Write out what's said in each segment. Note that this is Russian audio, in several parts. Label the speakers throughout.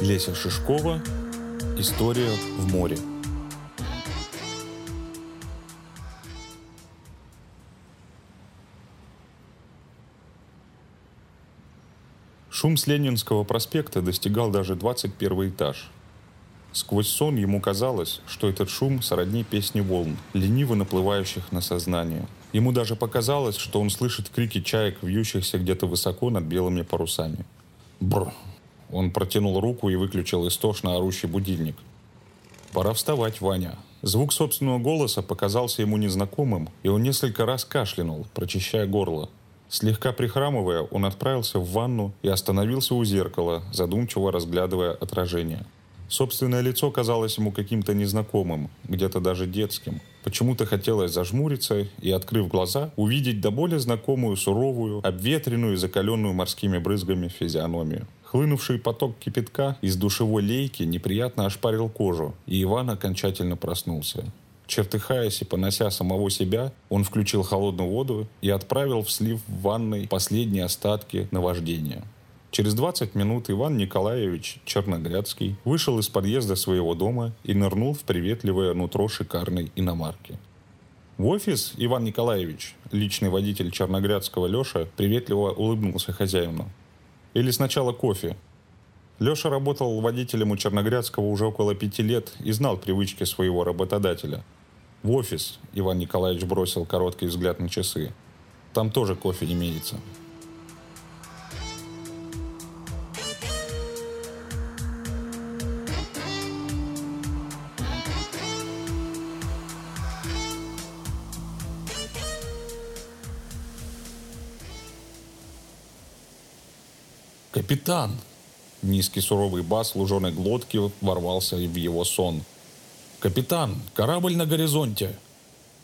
Speaker 1: Леся Шишкова «История в море». Шум с Ленинского проспекта достигал даже 21 этаж. Сквозь сон ему казалось, что этот шум сродни песни волн, лениво наплывающих на сознание. Ему даже показалось, что он слышит крики чаек, вьющихся где-то высоко над белыми парусами. Бр! Он протянул руку и выключил истошно орущий будильник. «Пора вставать, Ваня». Звук собственного голоса показался ему незнакомым, и он несколько раз кашлянул, прочищая горло. Слегка прихрамывая, он отправился в ванну и остановился у зеркала, задумчиво разглядывая отражение. Собственное лицо казалось ему каким-то незнакомым, где-то даже детским. Почему-то хотелось зажмуриться и, открыв глаза, увидеть до боли знакомую, суровую, обветренную и закаленную морскими брызгами физиономию. Хлынувший поток кипятка из душевой лейки неприятно ошпарил кожу, и Иван окончательно проснулся. Чертыхаясь и понося самого себя, он включил холодную воду и отправил в слив в ванной последние остатки наваждения. Через 20 минут Иван Николаевич Черногрядский вышел из подъезда своего дома и нырнул в приветливое нутро шикарной иномарки. В офис, Иван Николаевич, личный водитель Черногрядского Леша, приветливо улыбнулся хозяину. Или сначала кофе. Леша работал водителем у Черногрядского уже около пяти лет и знал привычки своего работодателя – в офис Иван Николаевич бросил короткий взгляд на часы. Там тоже кофе имеется. «Капитан!» Низкий суровый бас луженой глотки ворвался в его сон – «Капитан, корабль на горизонте!»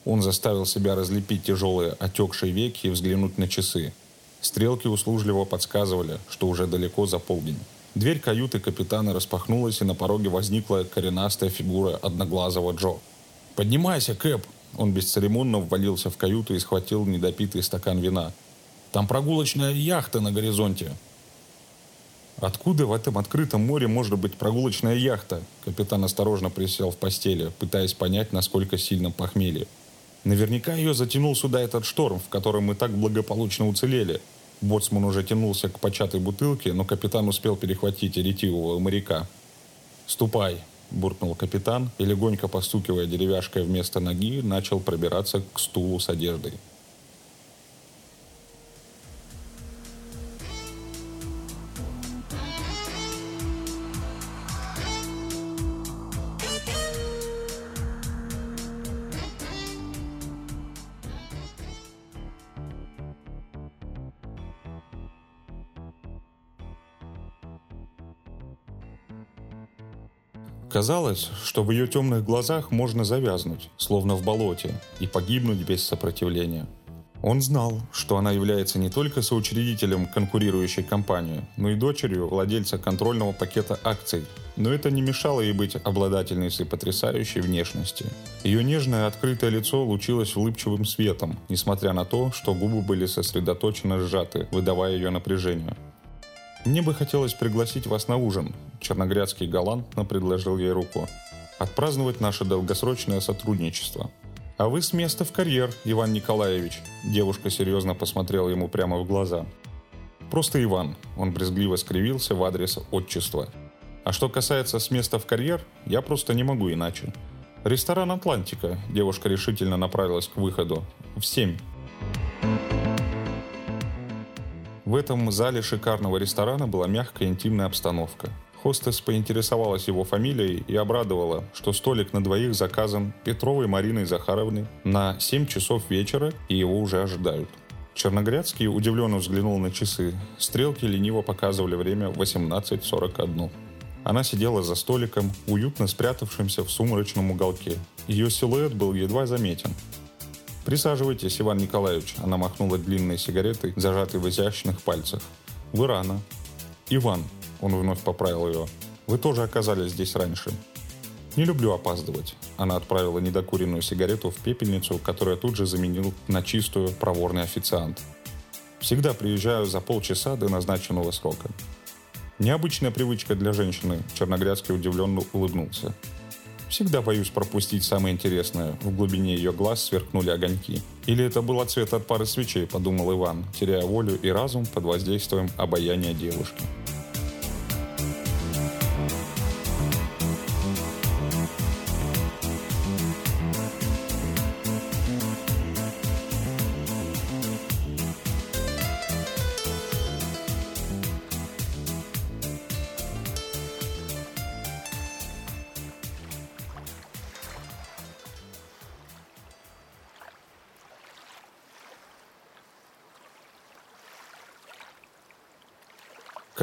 Speaker 1: Он заставил себя разлепить тяжелые отекшие веки и взглянуть на часы. Стрелки услужливо подсказывали, что уже далеко за полдень. Дверь каюты капитана распахнулась, и на пороге возникла коренастая фигура одноглазого Джо. «Поднимайся, Кэп!» Он бесцеремонно ввалился в каюту и схватил недопитый стакан вина. «Там прогулочная яхта на горизонте!» Откуда в этом открытом море может быть прогулочная яхта? Капитан осторожно присел в постели, пытаясь понять, насколько сильно похмелье. Наверняка ее затянул сюда этот шторм, в котором мы так благополучно уцелели. Боцман уже тянулся к початой бутылке, но капитан успел перехватить ретивого моряка. «Ступай», – буркнул капитан и, легонько постукивая деревяшкой вместо ноги, начал пробираться к стулу с одеждой. Казалось, что в ее темных глазах можно завязнуть, словно в болоте, и погибнуть без сопротивления. Он знал, что она является не только соучредителем конкурирующей компании, но и дочерью владельца контрольного пакета акций. Но это не мешало ей быть обладательницей потрясающей внешности. Ее нежное открытое лицо лучилось улыбчивым светом, несмотря на то, что губы были сосредоточенно сжаты, выдавая ее напряжение. «Мне бы хотелось пригласить вас на ужин», – Черногрядский галантно предложил ей руку. «Отпраздновать наше долгосрочное сотрудничество». «А вы с места в карьер, Иван Николаевич», – девушка серьезно посмотрела ему прямо в глаза. «Просто Иван», – он брезгливо скривился в адрес отчества. «А что касается с места в карьер, я просто не могу иначе». «Ресторан «Атлантика», – девушка решительно направилась к выходу. «В семь». В этом зале шикарного ресторана была мягкая интимная обстановка. Хостес поинтересовалась его фамилией и обрадовала, что столик на двоих заказан Петровой Мариной Захаровной на 7 часов вечера и его уже ожидают. Черногрядский удивленно взглянул на часы. Стрелки лениво показывали время 18.41. Она сидела за столиком, уютно спрятавшимся в сумрачном уголке. Ее силуэт был едва заметен. «Присаживайтесь, Иван Николаевич», — она махнула длинной сигаретой, зажатой в изящных пальцах. «Вы рано». «Иван», — он вновь поправил ее, — «вы тоже оказались здесь раньше». «Не люблю опаздывать». Она отправила недокуренную сигарету в пепельницу, которую тут же заменил на чистую проворный официант. «Всегда приезжаю за полчаса до назначенного срока». Необычная привычка для женщины. Черногрядский удивленно улыбнулся. Всегда боюсь пропустить самое интересное. В глубине ее глаз сверкнули огоньки. Или это был цвет от пары свечей, подумал Иван, теряя волю и разум под воздействием обаяния девушки.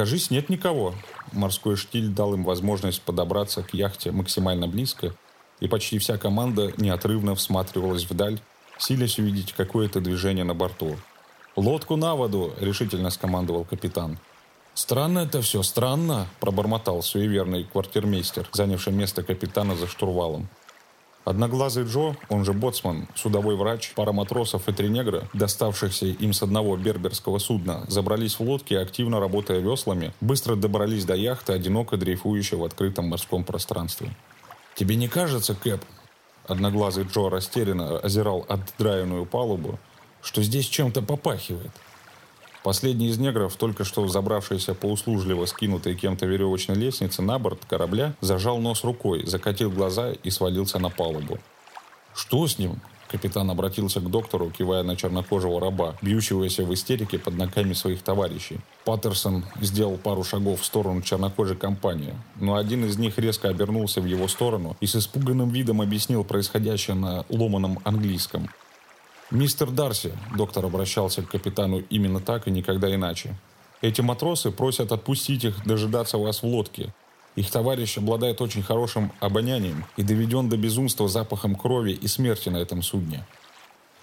Speaker 1: Кажись, нет никого. Морской штиль дал им возможность подобраться к яхте максимально близко, и почти вся команда неотрывно всматривалась вдаль, силясь увидеть какое-то движение на борту. «Лодку на воду!» – решительно скомандовал капитан. «Странно это все, странно!» – пробормотал суеверный квартирмейстер, занявший место капитана за штурвалом. Одноглазый Джо, он же боцман, судовой врач, пара матросов и три негра, доставшихся им с одного берберского судна, забрались в лодки активно работая веслами, быстро добрались до яхты, одиноко дрейфующей в открытом морском пространстве. «Тебе не кажется, Кэп?» Одноглазый Джо растерянно озирал отдраенную палубу, что здесь чем-то попахивает. Последний из негров, только что забравшийся по услужливо скинутой кем-то веревочной лестнице на борт корабля, зажал нос рукой, закатил глаза и свалился на палубу. «Что с ним?» Капитан обратился к доктору, кивая на чернокожего раба, бьющегося в истерике под ногами своих товарищей. Паттерсон сделал пару шагов в сторону чернокожей компании, но один из них резко обернулся в его сторону и с испуганным видом объяснил происходящее на ломаном английском. «Мистер Дарси», — доктор обращался к капитану именно так и никогда иначе. «Эти матросы просят отпустить их дожидаться вас в лодке. Их товарищ обладает очень хорошим обонянием и доведен до безумства запахом крови и смерти на этом судне.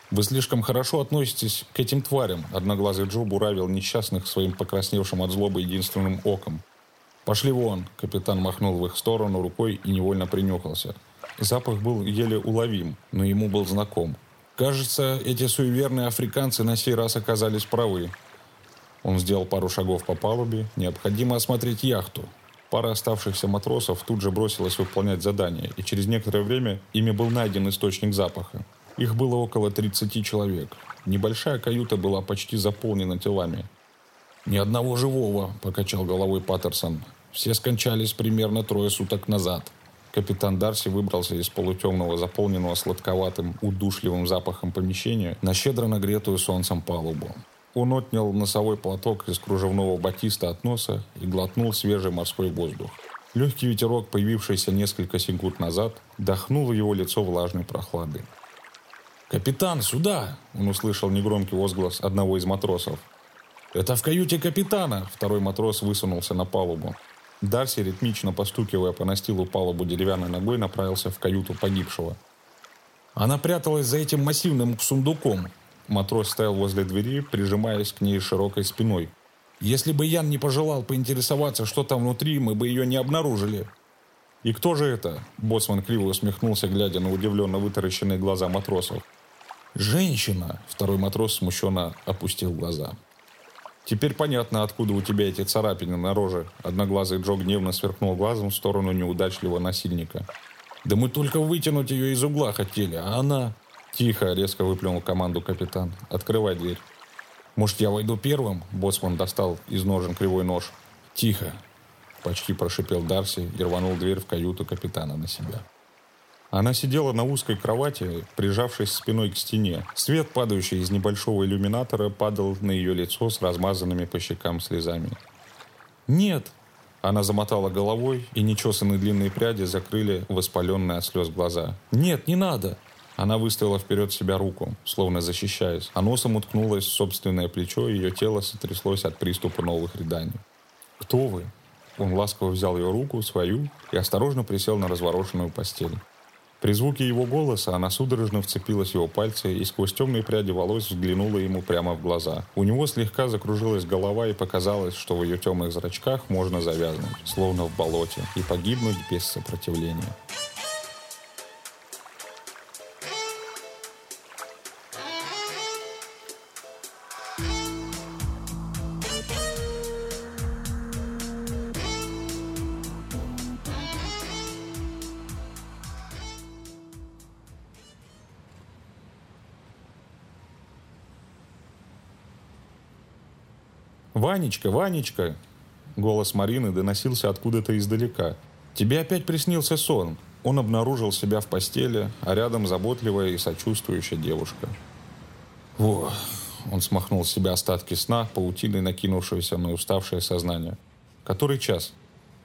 Speaker 1: Вы слишком хорошо относитесь к этим тварям», — одноглазый Джо буравил несчастных своим покрасневшим от злобы единственным оком. «Пошли вон!» — капитан махнул в их сторону рукой и невольно принюхался. Запах был еле уловим, но ему был знаком — Кажется, эти суеверные африканцы на сей раз оказались правы. Он сделал пару шагов по палубе. Необходимо осмотреть яхту. Пара оставшихся матросов тут же бросилась выполнять задание, и через некоторое время ими был найден источник запаха. Их было около 30 человек. Небольшая каюта была почти заполнена телами. «Ни одного живого», – покачал головой Паттерсон. «Все скончались примерно трое суток назад». Капитан Дарси выбрался из полутемного, заполненного сладковатым, удушливым запахом помещения на щедро нагретую солнцем палубу. Он отнял носовой платок из кружевного батиста от носа и глотнул свежий морской воздух. Легкий ветерок, появившийся несколько секунд назад, дохнул его лицо влажной прохладой. «Капитан, сюда!» – он услышал негромкий возглас одного из матросов. «Это в каюте капитана!» – второй матрос высунулся на палубу. Дарси, ритмично постукивая по настилу палубу деревянной ногой, направился в каюту погибшего. Она пряталась за этим массивным сундуком. Матрос стоял возле двери, прижимаясь к ней широкой спиной. Если бы Ян не пожелал поинтересоваться, что там внутри, мы бы ее не обнаружили. «И кто же это?» Боцман криво усмехнулся, глядя на удивленно вытаращенные глаза матросов. «Женщина!» Второй матрос смущенно опустил глаза. «Теперь понятно, откуда у тебя эти царапины на роже». Одноглазый Джо гневно сверкнул глазом в сторону неудачливого насильника. «Да мы только вытянуть ее из угла хотели, а она...» «Тихо!» – резко выплюнул команду капитан. «Открывай дверь». «Может, я войду первым?» – боцман достал из ножен кривой нож. «Тихо!» – почти прошипел Дарси и рванул дверь в каюту капитана на себя. Она сидела на узкой кровати, прижавшись спиной к стене. Свет, падающий из небольшого иллюминатора, падал на ее лицо с размазанными по щекам слезами. «Нет!» Она замотала головой, и нечесанные длинные пряди закрыли воспаленные от слез глаза. «Нет, не надо!» Она выставила вперед себя руку, словно защищаясь, а носом уткнулась в собственное плечо, и ее тело сотряслось от приступа новых рыданий. «Кто вы?» Он ласково взял ее руку, свою, и осторожно присел на разворошенную постель. При звуке его голоса она судорожно вцепилась в его пальцы и сквозь темные пряди волос взглянула ему прямо в глаза. У него слегка закружилась голова и показалось, что в ее темных зрачках можно завязнуть, словно в болоте, и погибнуть без сопротивления. «Ванечка, Ванечка!» Голос Марины доносился откуда-то издалека. «Тебе опять приснился сон!» Он обнаружил себя в постели, а рядом заботливая и сочувствующая девушка. «Во!» Он смахнул с себя остатки сна, паутиной накинувшегося на уставшее сознание. «Который час?»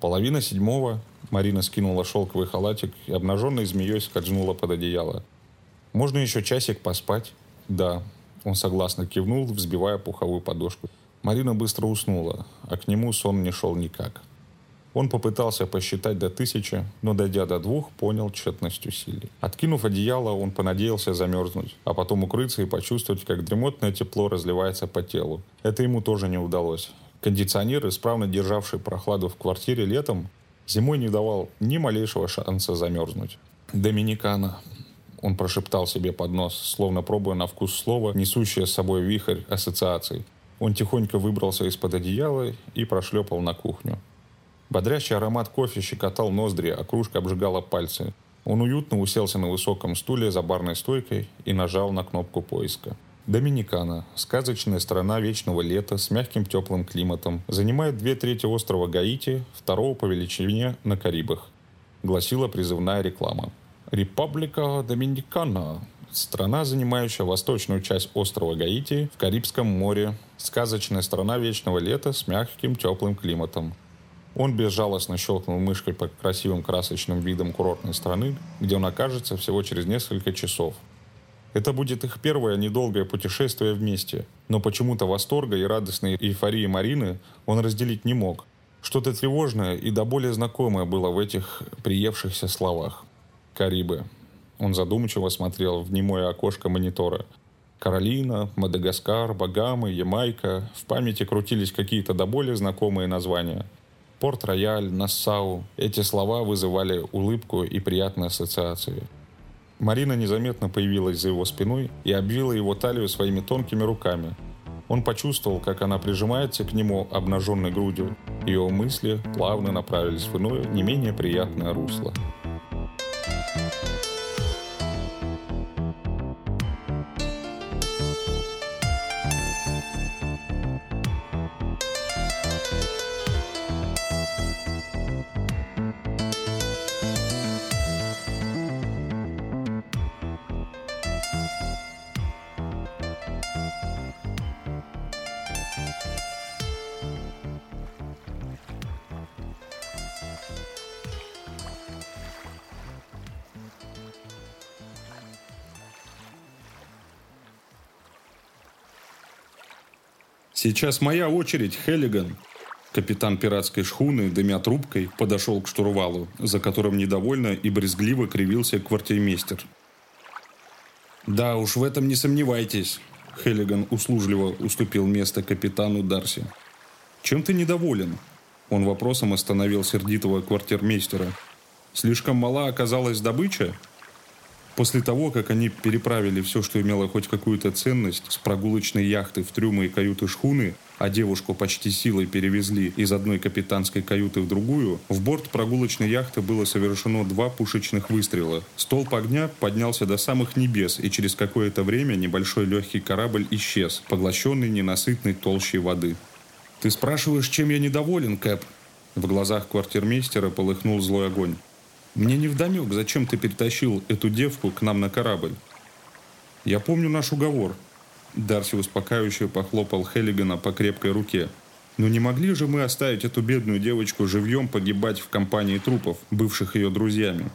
Speaker 1: Половина седьмого. Марина скинула шелковый халатик и обнаженной змеей скользнула под одеяло. «Можно еще часик поспать?» «Да». Он согласно кивнул, взбивая пуховую подушку. Марина быстро уснула, а к нему сон не шел никак. Он попытался посчитать до тысячи, но, дойдя до двух, понял тщетность усилий. Откинув одеяло, он понадеялся замерзнуть, а потом укрыться и почувствовать, как дремотное тепло разливается по телу. Это ему тоже не удалось. Кондиционер, исправно державший прохладу в квартире летом, зимой не давал ни малейшего шанса замерзнуть. «Доминикана», он прошептал себе под нос, словно пробуя на вкус слова, несущее с собой вихрь ассоциаций. Он тихонько выбрался из-под одеяла и прошлепал на кухню. Бодрящий аромат кофе щекотал ноздри, а кружка обжигала пальцы. Он уютно уселся на высоком стуле за барной стойкой и нажал на кнопку поиска. Доминикана, сказочная страна вечного лета с мягким теплым климатом, занимает две трети острова Гаити, второго по величине на Карибах, гласила призывная реклама. Република Доминикана – страна, занимающая восточную часть острова Гаити в Карибском море, сказочная страна вечного лета с мягким теплым климатом. Он безжалостно щелкнул мышкой по красивым красочным видам курортной страны, где он окажется всего через несколько часов – это будет их первое недолгое путешествие вместе, но почему-то восторга и радостной эйфории Марины он разделить не мог. Что-то тревожное и до более знакомое было в этих приевшихся словах. Карибы. Он задумчиво смотрел в немое окошко монитора. Каролина, Мадагаскар, Багамы, Ямайка. В памяти крутились какие-то до более знакомые названия. Порт-Рояль, Нассау. Эти слова вызывали улыбку и приятные ассоциации. Марина незаметно появилась за его спиной и обвила его талию своими тонкими руками. Он почувствовал, как она прижимается к нему обнаженной грудью. Ее мысли плавно направились в иное, не менее приятное русло.
Speaker 2: «Сейчас моя очередь, Хеллиган!» Капитан пиратской шхуны, дымя трубкой, подошел к штурвалу, за которым недовольно и брезгливо кривился квартирмейстер. «Да уж, в этом не сомневайтесь», — Хеллиган услужливо уступил место капитану Дарси. «Чем ты недоволен?» Он вопросом остановил сердитого квартирмейстера. «Слишком мала оказалась добыча?» После того, как они переправили все, что имело хоть какую-то ценность, с прогулочной яхты в трюмы и каюты шхуны, а девушку почти силой перевезли из одной капитанской каюты в другую, в борт прогулочной яхты было совершено два пушечных выстрела. Столб огня поднялся до самых небес, и через какое-то время небольшой легкий корабль исчез, поглощенный ненасытной толщей воды. «Ты спрашиваешь, чем я недоволен, Кэп?» В глазах квартирмейстера полыхнул злой огонь. Мне не вдомек, зачем ты перетащил эту девку к нам на корабль. Я помню наш уговор. Дарси успокаивающе похлопал Хеллигана по крепкой руке. Но не могли же мы оставить эту бедную девочку живьем погибать в компании трупов, бывших ее друзьями?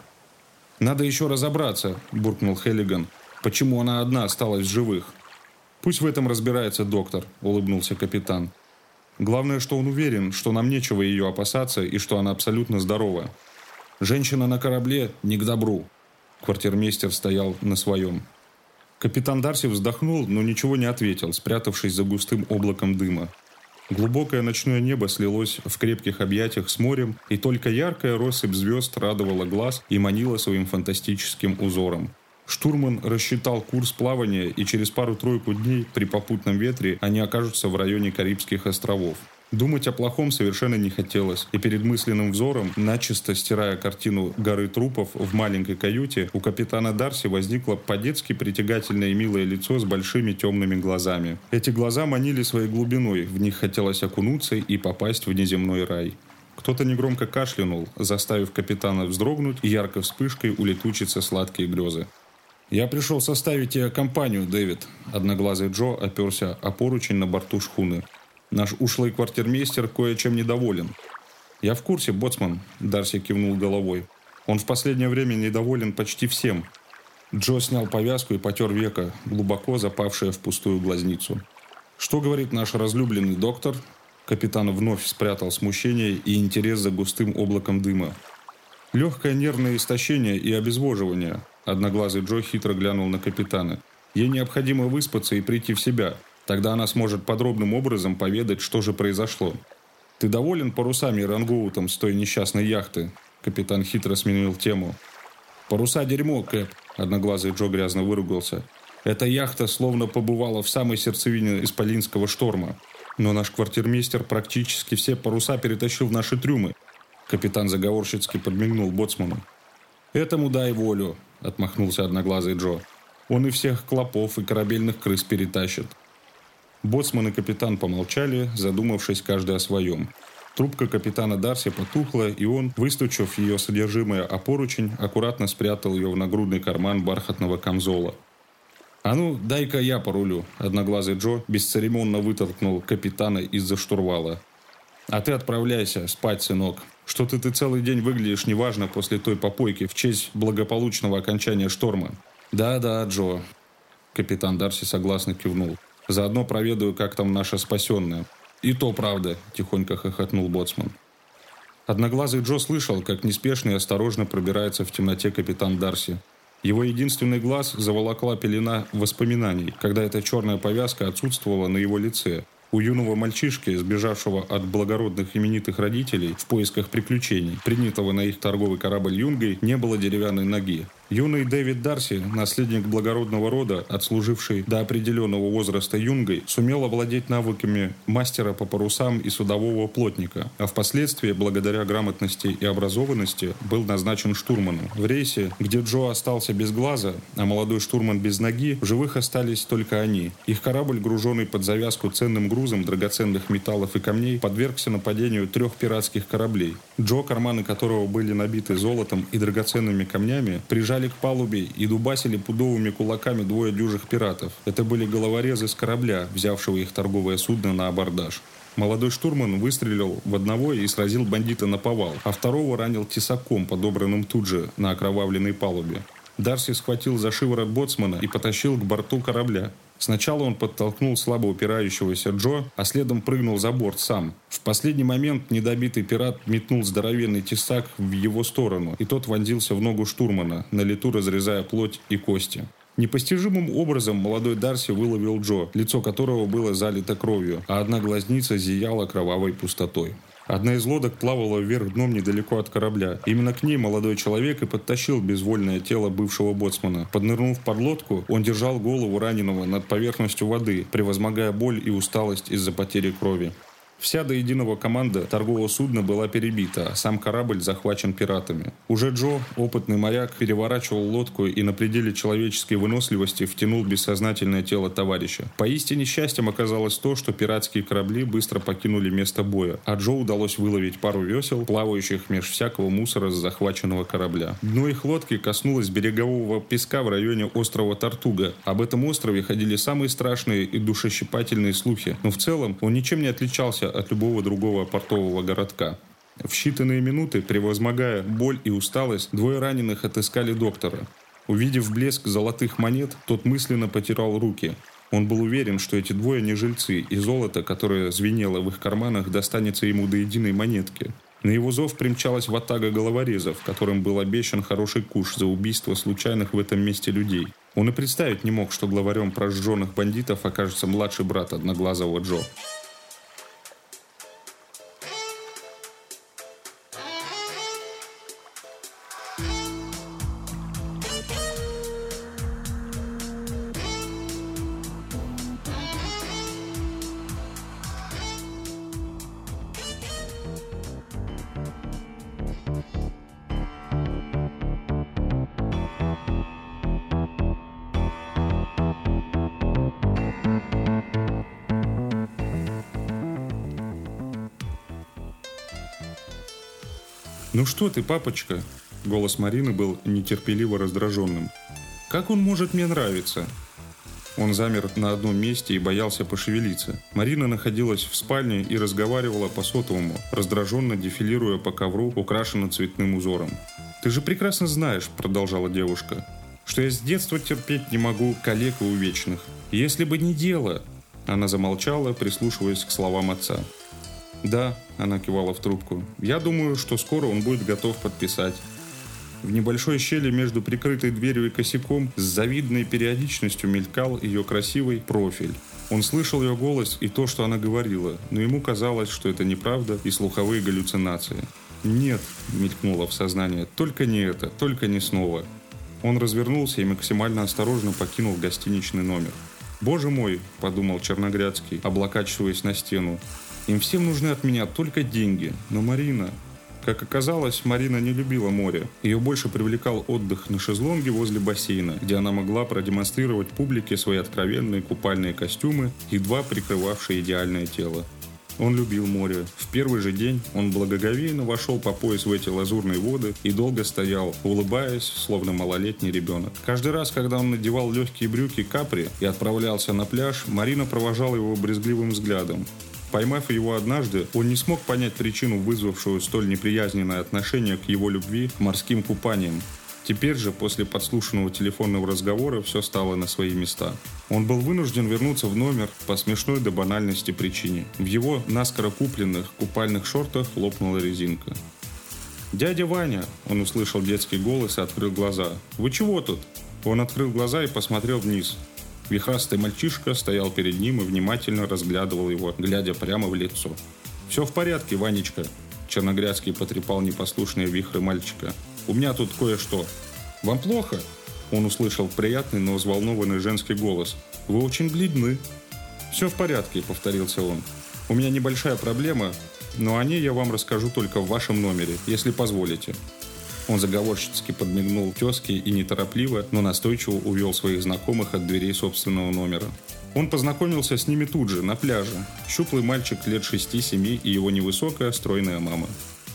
Speaker 2: «Надо еще разобраться», – буркнул Хеллиган. «Почему она одна осталась в живых?» «Пусть в этом разбирается доктор», – улыбнулся капитан. «Главное, что он уверен, что нам нечего ее опасаться и что она абсолютно здорова. Женщина на корабле не к добру. Квартирмейстер стоял на своем. Капитан Дарси вздохнул, но ничего не ответил, спрятавшись за густым облаком дыма. Глубокое ночное небо слилось в крепких объятиях с морем, и только яркая россыпь звезд радовала глаз и манила своим фантастическим узором. Штурман рассчитал курс плавания, и через пару-тройку дней при попутном ветре они окажутся в районе Карибских островов. Думать о плохом совершенно не хотелось, и перед мысленным взором, начисто стирая картину горы трупов в маленькой каюте, у капитана Дарси возникло по-детски притягательное и милое лицо с большими темными глазами. Эти глаза манили своей глубиной, в них хотелось окунуться и попасть в неземной рай. Кто-то негромко кашлянул, заставив капитана вздрогнуть и яркой вспышкой улетучиться сладкие грезы. «Я пришел составить тебе компанию, Дэвид», – одноглазый Джо оперся о поручень на борту шхуны. «Наш ушлый квартирмейстер кое-чем недоволен». «Я в курсе, боцман», – Дарси кивнул головой. «Он в последнее время недоволен почти всем». Джо снял повязку и потер века, глубоко запавшее в пустую глазницу. «Что говорит наш разлюбленный доктор?» Капитан вновь спрятал смущение и интерес за густым облаком дыма. Легкое нервное истощение и обезвоживание. Одноглазый Джо хитро глянул на капитана. Ей необходимо выспаться и прийти в себя. Тогда она сможет подробным образом поведать, что же произошло. «Ты доволен парусами и рангоутом с той несчастной яхты?» Капитан хитро сменил тему. «Паруса дерьмо, Кэп», – одноглазый Джо грязно выругался. «Эта яхта словно побывала в самой сердцевине исполинского шторма. Но наш квартирмейстер практически все паруса перетащил в наши трюмы». Капитан заговорщицки подмигнул боцману. «Этому дай волю», – отмахнулся одноглазый Джо. «Он и всех клопов и корабельных крыс перетащит». Боцман и капитан помолчали, задумавшись каждый о своем. Трубка капитана Дарси потухла, и он, выстучив ее содержимое о поручень, аккуратно спрятал ее в нагрудный карман бархатного камзола. «А ну, дай-ка я порулю», – одноглазый Джо бесцеремонно вытолкнул капитана из-за штурвала. «А ты отправляйся спать, сынок. Что-то ты целый день выглядишь неважно после той попойки в честь благополучного окончания шторма. Да-да, Джо. Капитан Дарси согласно кивнул. Заодно проведаю, как там наша спасенная. И то правда, тихонько хохотнул боцман. Одноглазый Джо слышал, как неспешно и осторожно пробирается в темноте капитан Дарси. Его единственный глаз заволокла пелена воспоминаний, когда эта черная повязка отсутствовала на его лице, у юного мальчишки, сбежавшего от благородных именитых родителей в поисках приключений, принятого на их торговый корабль юнгой, не было деревянной ноги. Юный Дэвид Дарси, наследник благородного рода, отслуживший до определенного возраста юнгой, сумел овладеть навыками мастера по парусам и судового плотника, а впоследствии, благодаря грамотности и образованности, был назначен штурманом. В рейсе, где Джо остался без глаза, а молодой штурман без ноги, в живых остались только они. Их корабль, груженный под завязку ценным грузом драгоценных металлов и камней, подвергся нападению трех пиратских кораблей. Джо, карманы которого были набиты золотом и драгоценными камнями, прижали подбежали к палубе и дубасили пудовыми кулаками двое дюжих пиратов. Это были головорезы с корабля, взявшего их торговое судно на абордаж. Молодой штурман выстрелил в одного и сразил бандита на повал, а второго ранил тесаком, подобранным тут же на окровавленной палубе. Дарси схватил за шиворот боцмана и потащил к борту корабля. Сначала он подтолкнул слабо упирающегося Джо, а следом прыгнул за борт сам. В последний момент недобитый пират метнул здоровенный тесак в его сторону, и тот вонзился в ногу штурмана, на лету разрезая плоть и кости. Непостижимым образом молодой Дарси выловил Джо, лицо которого было залито кровью, а одна глазница зияла кровавой пустотой. Одна из лодок плавала вверх дном недалеко от корабля. Именно к ней молодой человек и подтащил безвольное тело бывшего боцмана. Поднырнув под лодку, он держал голову раненого над поверхностью воды, превозмогая боль и усталость из-за потери крови. Вся до единого команда торгового судна была перебита, а сам корабль захвачен пиратами. Уже Джо, опытный моряк, переворачивал лодку и на пределе человеческой выносливости втянул бессознательное тело товарища. Поистине счастьем оказалось то, что пиратские корабли быстро покинули место боя, а Джо удалось выловить пару весел, плавающих меж всякого мусора с захваченного корабля. Дно их лодки коснулось берегового песка в районе острова Тартуга. Об этом острове ходили самые страшные и душещипательные слухи, но в целом он ничем не отличался от любого другого портового городка. В считанные минуты, превозмогая боль и усталость, двое раненых отыскали доктора. Увидев блеск золотых монет, тот мысленно потирал руки. Он был уверен, что эти двое не жильцы, и золото, которое звенело в их карманах, достанется ему до единой монетки. На его зов примчалась ватага головорезов, которым был обещан хороший куш за убийство случайных в этом месте людей. Он и представить не мог, что главарем прожженных бандитов окажется младший брат одноглазого Джо. Ты, папочка?» Голос Марины был нетерпеливо раздраженным. «Как он может мне нравиться?» Он замер на одном месте и боялся пошевелиться. Марина находилась в спальне и разговаривала по сотовому, раздраженно дефилируя по ковру, украшенным цветным узором. «Ты же прекрасно знаешь», — продолжала девушка, «что я с детства терпеть не могу коллег и увечных. Если бы не дело...» Она замолчала, прислушиваясь к словам отца. «Да», — она кивала в трубку, — «я думаю, что скоро он будет готов подписать. В небольшой щели между прикрытой дверью и косяком с завидной периодичностью мелькал ее красивый профиль. Он слышал ее голос и то, что она говорила, но ему казалось, что это неправда и слуховые галлюцинации. «Нет», — мелькнуло в сознание, — «только не это, только не снова». Он развернулся и максимально осторожно покинул гостиничный номер. «Боже мой», — подумал Черногрядский, облокачиваясь на стену, — «им всем нужны от меня только деньги, но Марина, как оказалось, Марина не любила море. Ее больше привлекал отдых на шезлонге возле бассейна, где она могла продемонстрировать публике свои откровенные купальные костюмы, едва прикрывавшие идеальное тело. Он любил море. В первый же день он благоговейно вошел по пояс в эти лазурные воды и долго стоял, улыбаясь, словно малолетний ребенок. Каждый раз, когда он надевал легкие брюки капри и отправлялся на пляж, Марина провожала его брезгливым взглядом. Поймав его однажды, он не смог понять причину, вызвавшую столь неприязненное отношение к его любви к морским купаниям. Теперь же, после подслушанного телефонного разговора, все стало на свои места. Он был вынужден вернуться в номер по смешной до банальности причине. В его наскоро купленных купальных шортах лопнула резинка. «Дядя Ваня!» – он услышал детский голос и открыл глаза. «Вы чего тут?» Он открыл глаза и посмотрел вниз. Вихрастый мальчишка стоял перед ним и внимательно разглядывал его, глядя прямо в лицо. «Все в порядке, Ванечка», – Черногрядский потрепал непослушные вихры мальчика. «У меня тут кое-что». «Вам плохо?» Он услышал приятный, но взволнованный женский голос. «Вы очень бледны». «Все в порядке», — повторился он. «У меня небольшая проблема, но о ней я вам расскажу только в вашем номере, если позволите». Он заговорщицки подмигнул тезке и неторопливо, но настойчиво увел своих знакомых от дверей собственного номера. Он познакомился с ними тут же, на пляже. Щуплый мальчик лет 6-7 и его невысокая, стройная мама.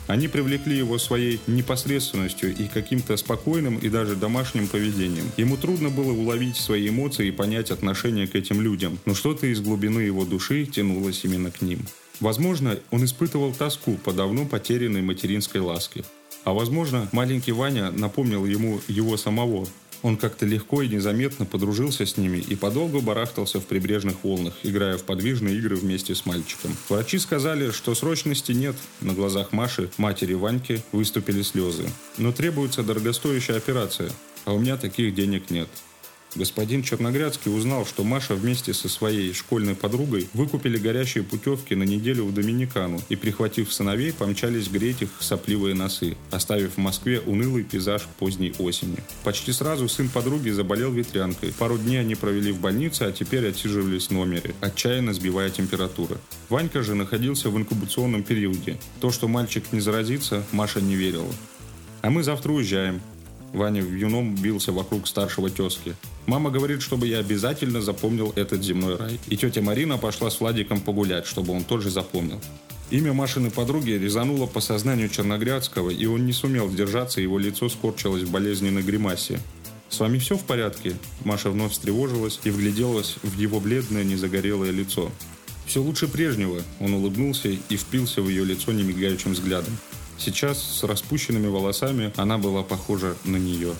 Speaker 2: Они привлекли его своей непосредственностью и каким-то спокойным и даже домашним поведением. Ему трудно было уловить свои эмоции и понять отношение к этим людям, но что-то из глубины его души тянулось именно к ним. Возможно, он испытывал тоску по давно потерянной материнской ласке. А возможно, маленький Ваня напомнил ему его самого. Он как-то легко и незаметно подружился с ними и подолгу барахтался в прибрежных волнах, играя в подвижные игры вместе с мальчиком. Врачи сказали, что срочности нет. На глазах Маши, матери Ваньки, выступили слезы. Но требуется дорогостоящая операция, а у меня таких денег нет. Господин Черногрядский узнал, что Маша вместе со своей школьной подругой выкупили горящие путевки на неделю в Доминикану и, прихватив сыновей, помчались греть их сопливые носы, оставив в Москве унылый пейзаж поздней осени. Почти сразу сын подруги заболел ветрянкой. Пару дней они провели в больнице, а теперь отсиживались в номере, отчаянно сбивая температуру. Ванька же находился в инкубационном периоде. То, что мальчик не заразится, Маша не верила. «А мы завтра уезжаем», Ваня в юном бился вокруг старшего тезки. Мама говорит, чтобы я обязательно запомнил этот земной рай. И тетя Марина пошла с Владиком погулять, чтобы он тоже запомнил. Имя Машиной подруги резануло по сознанию Черногрядского, и он не сумел сдержаться, его лицо скорчилось в болезненной гримасе. «С вами все в порядке?» Маша вновь встревожилась и вгляделась в его бледное, незагорелое лицо. «Все лучше прежнего», он улыбнулся и впился в ее лицо немигающим взглядом. Сейчас с распущенными волосами она была похожа на нее.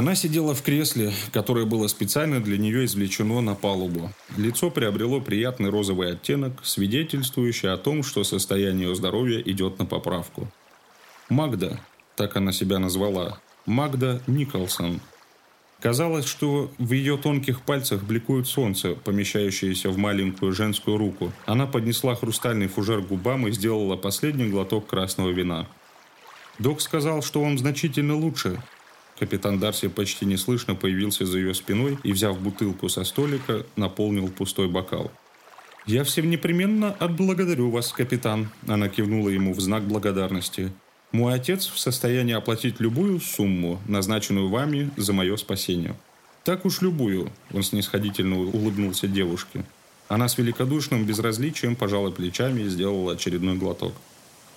Speaker 2: Она сидела в кресле, которое было специально для нее извлечено на палубу. Лицо приобрело приятный розовый оттенок, свидетельствующий о том, что состояние ее здоровья идет на поправку. Магда, так она себя назвала, Магда Николсон. Казалось, что в ее тонких пальцах бликует солнце, помещающееся в маленькую женскую руку. Она поднесла хрустальный фужер к губам и сделала последний глоток красного вина. Док сказал, что он значительно лучше. Капитан Дарси почти неслышно появился за ее спиной и, взяв бутылку со столика, наполнил пустой бокал. «Я всем непременно отблагодарю вас, капитан», – она кивнула ему в знак благодарности. Мой отец в состоянии оплатить любую сумму, назначенную вами за мое спасение. Так уж любую, он снисходительно улыбнулся девушке. Она с великодушным безразличием пожала плечами и сделала очередной глоток.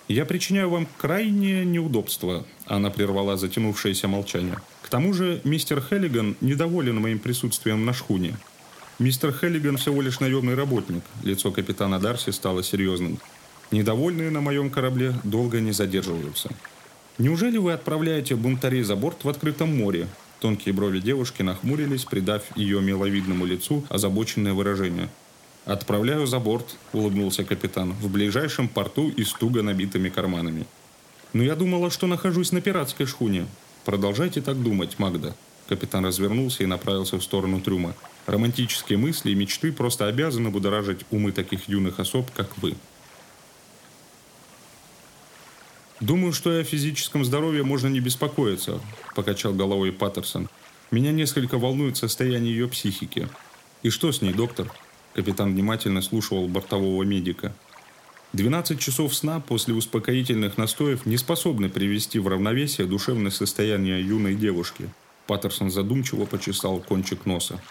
Speaker 2: «Я причиняю вам крайнее неудобство», – она прервала затянувшееся молчание. «К тому же мистер Хеллиган недоволен моим присутствием на шхуне. Мистер Хеллиган всего лишь наемный работник». Лицо капитана Дарси стало серьезным. Недовольные на моем корабле долго не задерживаются. Неужели вы отправляете бунтарей за борт в открытом море? Тонкие брови девушки нахмурились, придав ее миловидному лицу озабоченное выражение. «Отправляю за борт», — улыбнулся капитан, — «в ближайшем порту и с туго набитыми карманами». «Но я думала, что нахожусь на пиратской шхуне». «Продолжайте так думать, Магда». Капитан развернулся и направился в сторону трюма. «Романтические мысли и мечты просто обязаны будоражить умы таких юных особ, как вы». «Думаю, что и о физическом здоровье можно не беспокоиться», – покачал головой Паттерсон. «Меня несколько волнует состояние ее психики». «И что с ней, доктор?» Капитан внимательно слушал бортового медика. 12 часов сна после успокоительных настоев не способны привести в равновесие душевное состояние юной девушки. Паттерсон задумчиво почесал кончик носа.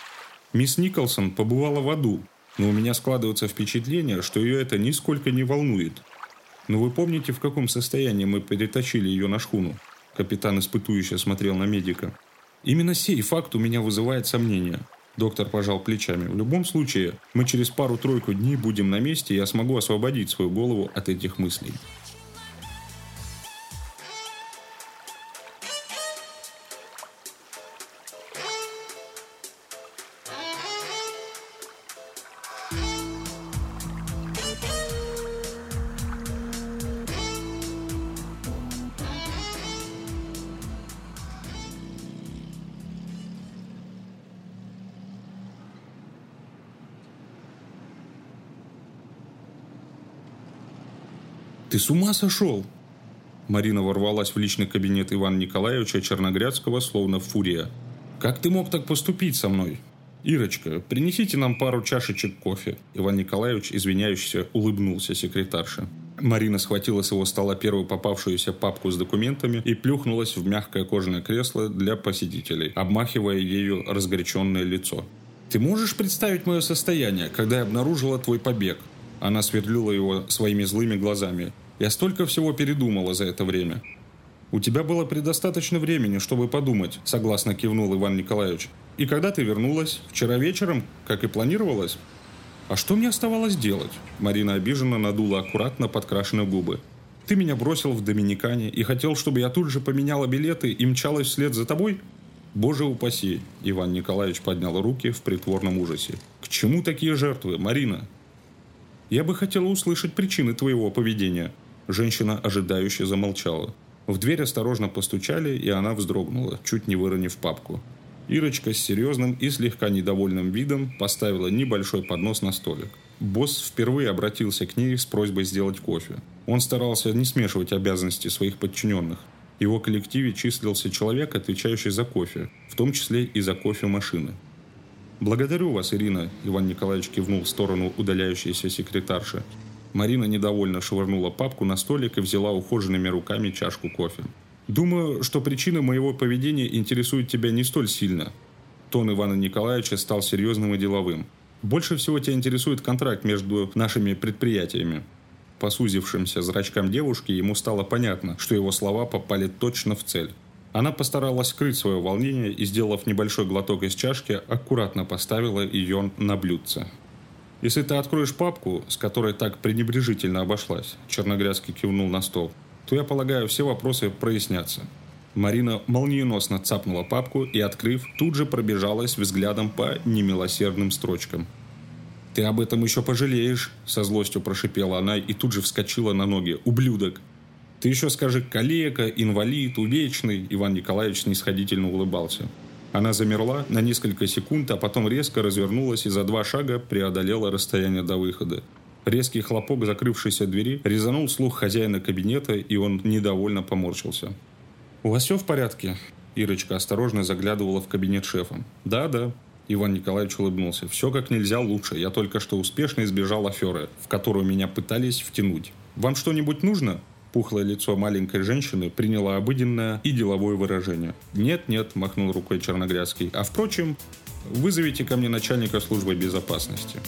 Speaker 2: Мисс Николсон побывала в аду, но у меня складывается впечатление, что ее это нисколько не волнует. Но вы помните, в каком состоянии мы перетащили ее на шхуну? Капитан испытующе смотрел на медика. Именно сей факт у меня вызывает сомнения. Доктор пожал плечами. В любом случае, мы через пару-тройку дней будем на месте, и я смогу освободить свою голову от этих мыслей. С ума сошел?» Марина ворвалась в личный кабинет Ивана Николаевича Черногрядского, словно фурия. «Как ты мог так поступить со мной?» «Ирочка, принесите нам пару чашечек кофе». Иван Николаевич, извиняющийся, улыбнулся секретарше. Марина схватила с его стола первую попавшуюся папку с документами и плюхнулась в мягкое кожаное кресло для посетителей, обмахивая ею разгоряченное лицо. «Ты можешь представить мое состояние, когда я обнаружила твой побег?» Она сверлила его своими злыми глазами. Я столько всего передумала за это время. У тебя было предостаточно времени, чтобы подумать, согласно кивнул Иван Николаевич. И когда ты вернулась? Вчера вечером, как и планировалось? А что мне оставалось делать? Марина обиженно надула аккуратно подкрашенные губы. Ты меня бросил в Доминикане и хотел, чтобы я тут же поменяла билеты и мчалась вслед за тобой? Боже упаси! Иван Николаевич поднял руки в притворном ужасе. К чему такие жертвы, Марина? Я бы хотела услышать причины твоего поведения. Женщина ожидающе замолчала. В дверь осторожно постучали, и она вздрогнула, чуть не выронив папку. Ирочка с серьезным и слегка недовольным видом поставила небольшой поднос на столик. Босс впервые обратился к ней с просьбой сделать кофе. Он старался не смешивать обязанности своих подчиненных. В его коллективе числился человек, отвечающий за кофе, в том числе и за кофемашины. «Благодарю вас, Ирина», – Иван Николаевич кивнул в сторону удаляющейся секретарши. Марина недовольно швырнула папку на столик и взяла ухоженными руками чашку кофе. «Думаю, что причина моего поведения интересует тебя не столь сильно». Тон Ивана Николаевича стал серьезным и деловым. «Больше всего тебя интересует контракт между нашими предприятиями». По сузившимся зрачкам девушки ему стало понятно, что его слова попали точно в цель. Она постаралась скрыть свое волнение и, сделав небольшой глоток из чашки, аккуратно поставила ее на блюдце. Если ты откроешь папку, с которой так пренебрежительно обошлась, Черногрязский кивнул на стол, то, я полагаю, все вопросы прояснятся. Марина молниеносно цапнула папку и, открыв, тут же пробежалась взглядом по немилосердным строчкам. «Ты об этом еще пожалеешь», – со злостью прошипела она и тут же вскочила на ноги. «Ублюдок! Ты еще скажи «калека», «инвалид», «увечный», Иван Николаевич снисходительно улыбался. Она замерла на несколько секунд, а потом резко развернулась и за два шага преодолела расстояние до выхода. Резкий хлопок закрывшейся двери резанул слух хозяина кабинета, и он недовольно поморщился. «У вас все в порядке?» Ирочка осторожно заглядывала в кабинет шефа. «Да-да». Иван Николаевич улыбнулся. «Все как нельзя лучше. Я только что успешно избежал аферы, в которую меня пытались втянуть. Вам что-нибудь нужно?» Пухлое лицо маленькой женщины приняло обыденное и деловое выражение. «Нет-нет», – махнул рукой Черногрязский. «А впрочем, вызовите ко мне начальника службы безопасности».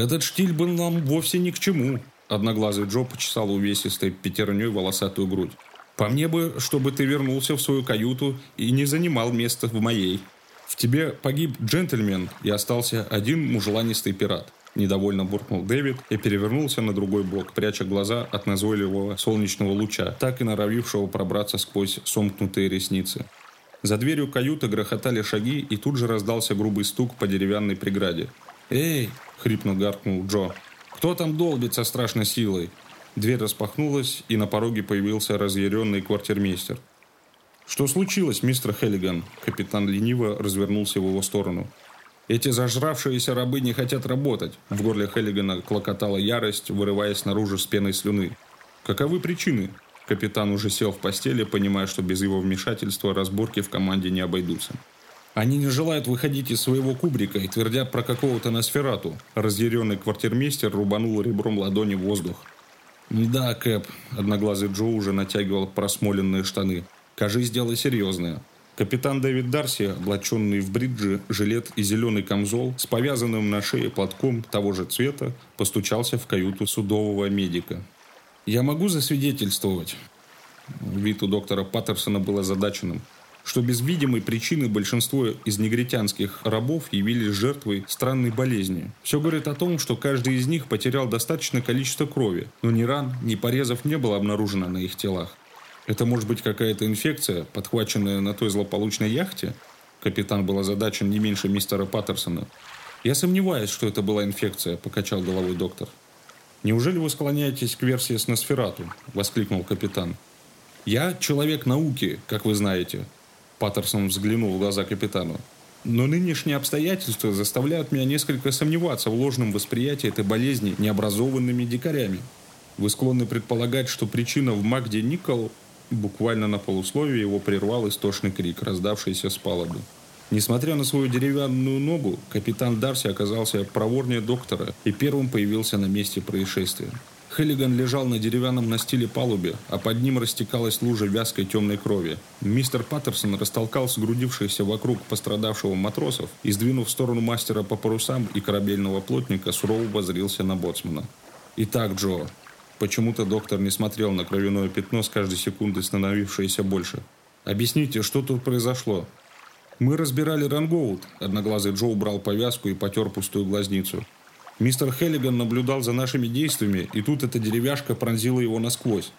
Speaker 2: «Этот штиль был нам вовсе ни к чему», – одноглазый Джо почесал увесистой пятерней волосатую грудь. «По мне бы, чтобы ты вернулся в свою каюту и не занимал место в моей. В тебе погиб джентльмен и остался один мужеланистый пират». Недовольно буркнул Дэвид и перевернулся на другой бок, пряча глаза от назойливого солнечного луча, так и норовившего пробраться сквозь сомкнутые ресницы. За дверью каюты грохотали шаги, и тут же раздался грубый стук по деревянной преграде. «Эй!» – хрипно гаркнул Джо. «Кто там долбится страшной силой?» Дверь распахнулась, и на пороге появился разъяренный квартирмейстер. «Что случилось, мистер Хеллиган?» Капитан лениво развернулся в его сторону. «Эти зажравшиеся рабы не хотят работать!» В горле Хеллигана клокотала ярость, вырываясь наружу с пеной слюны. «Каковы причины?» Капитан уже сел в постели, понимая, что без его вмешательства разборки в команде не обойдутся. Они не желают выходить из своего кубрика и твердят про какого-то Носферату. Разъяренный квартирмейстер рубанул ребром ладони в воздух. «Да, Кэп», – одноглазый Джо уже натягивал просмоленные штаны. «Кажись, дело серьезное». Капитан Дэвид Дарси, облаченный в бриджи, жилет и зеленый камзол, с повязанным на шее платком того же цвета, постучался в каюту судового медика. «Я могу засвидетельствовать?» Вид у доктора Паттерсона был озадаченным что без видимой причины большинство из негритянских рабов явились жертвой странной болезни. Все говорит о том, что каждый из них потерял достаточное количество крови, но ни ран, ни порезов не было обнаружено на их телах. Это может быть какая-то инфекция, подхваченная на той злополучной яхте? Капитан был озадачен не меньше мистера Паттерсона. «Я сомневаюсь, что это была инфекция», – покачал головой доктор. «Неужели вы склоняетесь к версии с Носферату?» – воскликнул капитан. «Я человек науки, как вы знаете. Паттерсон взглянул в глаза капитану. Но нынешние обстоятельства заставляют меня несколько сомневаться в ложном восприятии этой болезни необразованными дикарями. Вы склонны предполагать, что причина в Магде Никол... Буквально на полусловие его прервал истошный крик, раздавшийся с палубы. Несмотря на свою деревянную ногу, капитан Дарси оказался проворнее доктора и первым появился на месте происшествия. Хеллиган лежал на деревянном настиле палубе, а под ним растекалась лужа вязкой темной крови. Мистер Паттерсон растолкал сгрудившихся вокруг пострадавшего матросов и, сдвинув в сторону мастера по парусам и корабельного плотника, сурово возрился на боцмана. «Итак, Джо...» Почему-то доктор не смотрел на кровяное пятно с каждой секундой становившееся больше. «Объясните, что тут произошло?» «Мы разбирали рангоут», – одноглазый Джо убрал повязку и потер пустую глазницу. Мистер Хеллиган наблюдал за нашими действиями, и тут эта деревяшка пронзила его насквозь.